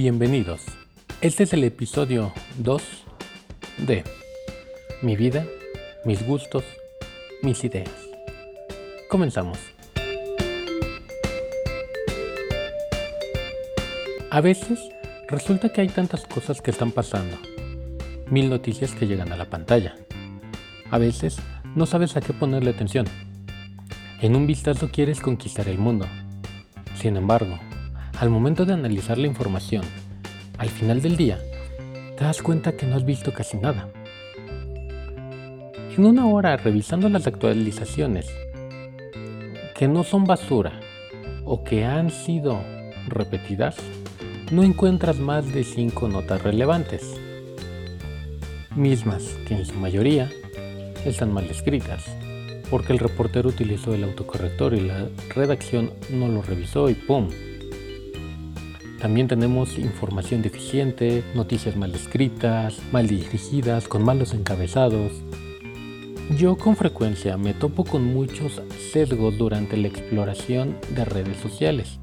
Bienvenidos. Este es el episodio 2 de Mi vida, mis gustos, mis ideas. Comenzamos. A veces resulta que hay tantas cosas que están pasando, mil noticias que llegan a la pantalla. A veces no sabes a qué ponerle atención. En un vistazo quieres conquistar el mundo. Sin embargo, al momento de analizar la información, al final del día, te das cuenta que no has visto casi nada. En una hora revisando las actualizaciones, que no son basura o que han sido repetidas, no encuentras más de 5 notas relevantes, mismas que en su mayoría están mal escritas, porque el reportero utilizó el autocorrector y la redacción no lo revisó y ¡pum! También tenemos información deficiente, noticias mal escritas, mal dirigidas, con malos encabezados. Yo con frecuencia me topo con muchos sesgos durante la exploración de redes sociales,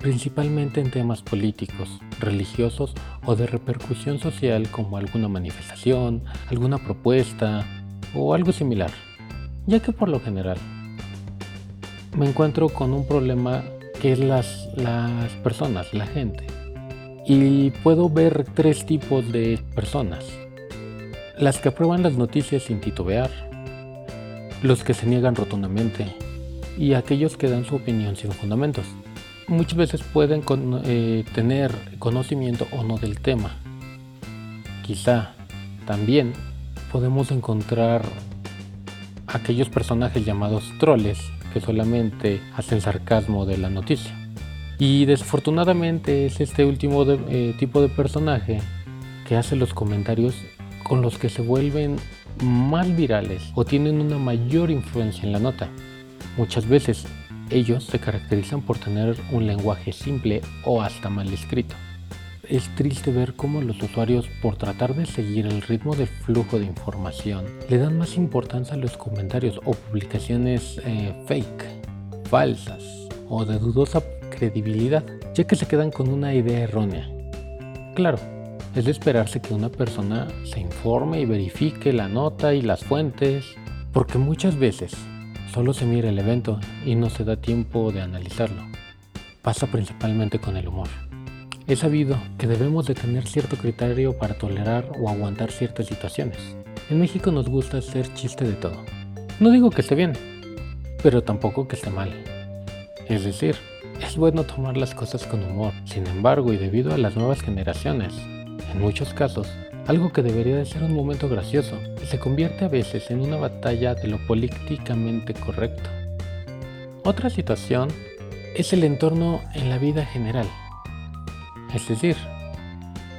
principalmente en temas políticos, religiosos o de repercusión social como alguna manifestación, alguna propuesta o algo similar, ya que por lo general me encuentro con un problema que es las, las personas, la gente. Y puedo ver tres tipos de personas. Las que aprueban las noticias sin titubear, los que se niegan rotundamente y aquellos que dan su opinión sin fundamentos. Muchas veces pueden eh, tener conocimiento o no del tema. Quizá también podemos encontrar aquellos personajes llamados troles que solamente hacen sarcasmo de la noticia. Y desafortunadamente es este último eh, tipo de personaje que hace los comentarios con los que se vuelven más virales o tienen una mayor influencia en la nota. Muchas veces ellos se caracterizan por tener un lenguaje simple o hasta mal escrito. Es triste ver cómo los usuarios, por tratar de seguir el ritmo del flujo de información, le dan más importancia a los comentarios o publicaciones eh, fake, falsas o de dudosa credibilidad, ya que se quedan con una idea errónea. Claro, es de esperarse que una persona se informe y verifique la nota y las fuentes, porque muchas veces solo se mira el evento y no se da tiempo de analizarlo. Pasa principalmente con el humor. He sabido que debemos de tener cierto criterio para tolerar o aguantar ciertas situaciones. En México nos gusta hacer chiste de todo. No digo que esté bien, pero tampoco que esté mal. Es decir, es bueno tomar las cosas con humor. Sin embargo, y debido a las nuevas generaciones, en muchos casos, algo que debería de ser un momento gracioso se convierte a veces en una batalla de lo políticamente correcto. Otra situación es el entorno en la vida general. Es decir,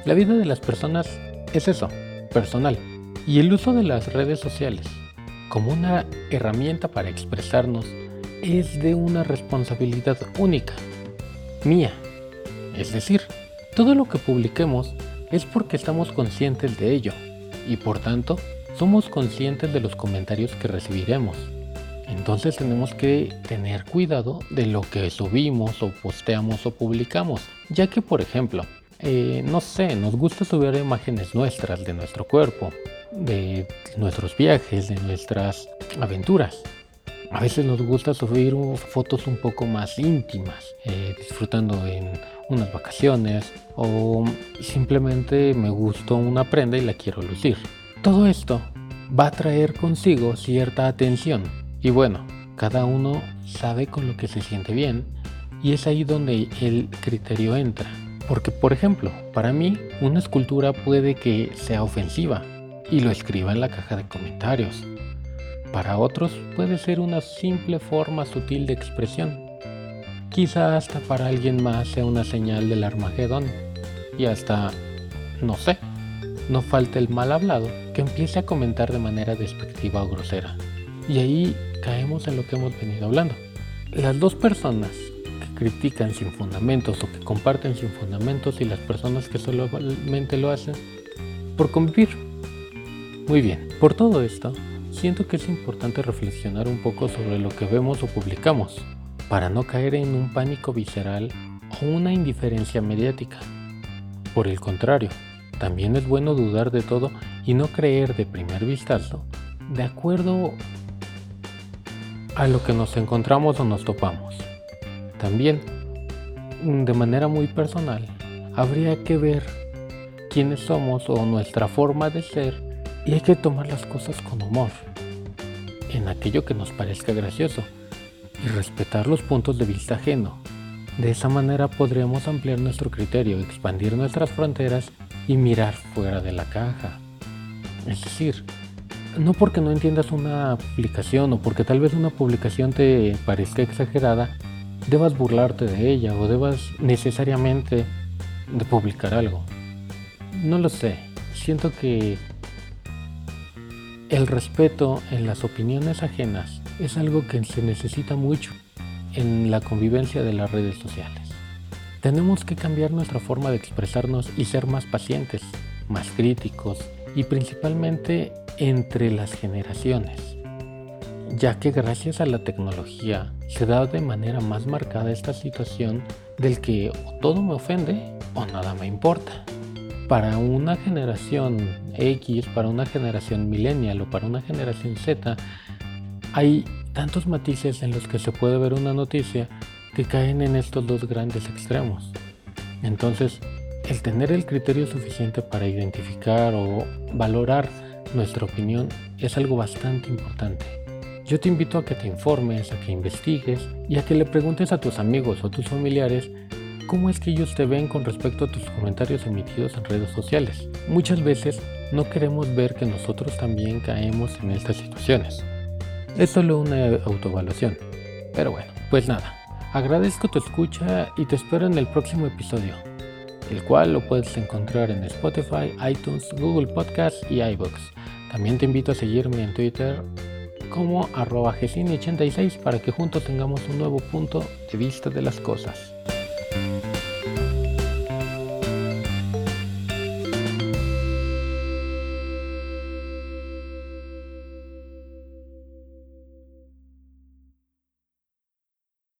la vida de las personas es eso, personal. Y el uso de las redes sociales como una herramienta para expresarnos es de una responsabilidad única, mía. Es decir, todo lo que publiquemos es porque estamos conscientes de ello y por tanto somos conscientes de los comentarios que recibiremos. Entonces tenemos que tener cuidado de lo que subimos o posteamos o publicamos, ya que por ejemplo, eh, no sé, nos gusta subir imágenes nuestras de nuestro cuerpo, de nuestros viajes, de nuestras aventuras. A veces nos gusta subir fotos un poco más íntimas, eh, disfrutando en unas vacaciones o simplemente me gustó una prenda y la quiero lucir. Todo esto va a traer consigo cierta atención y bueno, cada uno sabe con lo que se siente bien y es ahí donde el criterio entra. Porque por ejemplo, para mí una escultura puede que sea ofensiva y lo escriba en la caja de comentarios. Para otros puede ser una simple forma sutil de expresión. Quizá hasta para alguien más sea una señal del Armagedón. Y hasta, no sé, no falta el mal hablado que empiece a comentar de manera despectiva o grosera. Y ahí caemos en lo que hemos venido hablando. Las dos personas que critican sin fundamentos o que comparten sin fundamentos y las personas que solamente lo hacen por convivir. Muy bien, por todo esto, siento que es importante reflexionar un poco sobre lo que vemos o publicamos, para no caer en un pánico visceral o una indiferencia mediática. Por el contrario, también es bueno dudar de todo y no creer de primer vistazo de acuerdo a lo que nos encontramos o nos topamos. También, de manera muy personal, habría que ver quiénes somos o nuestra forma de ser y hay que tomar las cosas con humor, en aquello que nos parezca gracioso, y respetar los puntos de vista ajeno. De esa manera podremos ampliar nuestro criterio, expandir nuestras fronteras y mirar fuera de la caja. Es decir, no porque no entiendas una aplicación o porque tal vez una publicación te parezca exagerada, debas burlarte de ella o debas necesariamente de publicar algo. No lo sé, siento que el respeto en las opiniones ajenas es algo que se necesita mucho en la convivencia de las redes sociales. Tenemos que cambiar nuestra forma de expresarnos y ser más pacientes, más críticos y principalmente entre las generaciones, ya que gracias a la tecnología se da de manera más marcada esta situación del que todo me ofende o nada me importa para una generación X, para una generación millennial o para una generación Z, hay tantos matices en los que se puede ver una noticia que caen en estos dos grandes extremos. Entonces, el tener el criterio suficiente para identificar o valorar nuestra opinión es algo bastante importante. Yo te invito a que te informes, a que investigues y a que le preguntes a tus amigos o tus familiares cómo es que ellos te ven con respecto a tus comentarios emitidos en redes sociales. Muchas veces no queremos ver que nosotros también caemos en estas situaciones. Es solo una autoevaluación. Pero bueno, pues nada, agradezco tu escucha y te espero en el próximo episodio, el cual lo puedes encontrar en Spotify, iTunes, Google Podcast y iBooks. También te invito a seguirme en Twitter como arroba 86 para que juntos tengamos un nuevo punto de vista de las cosas.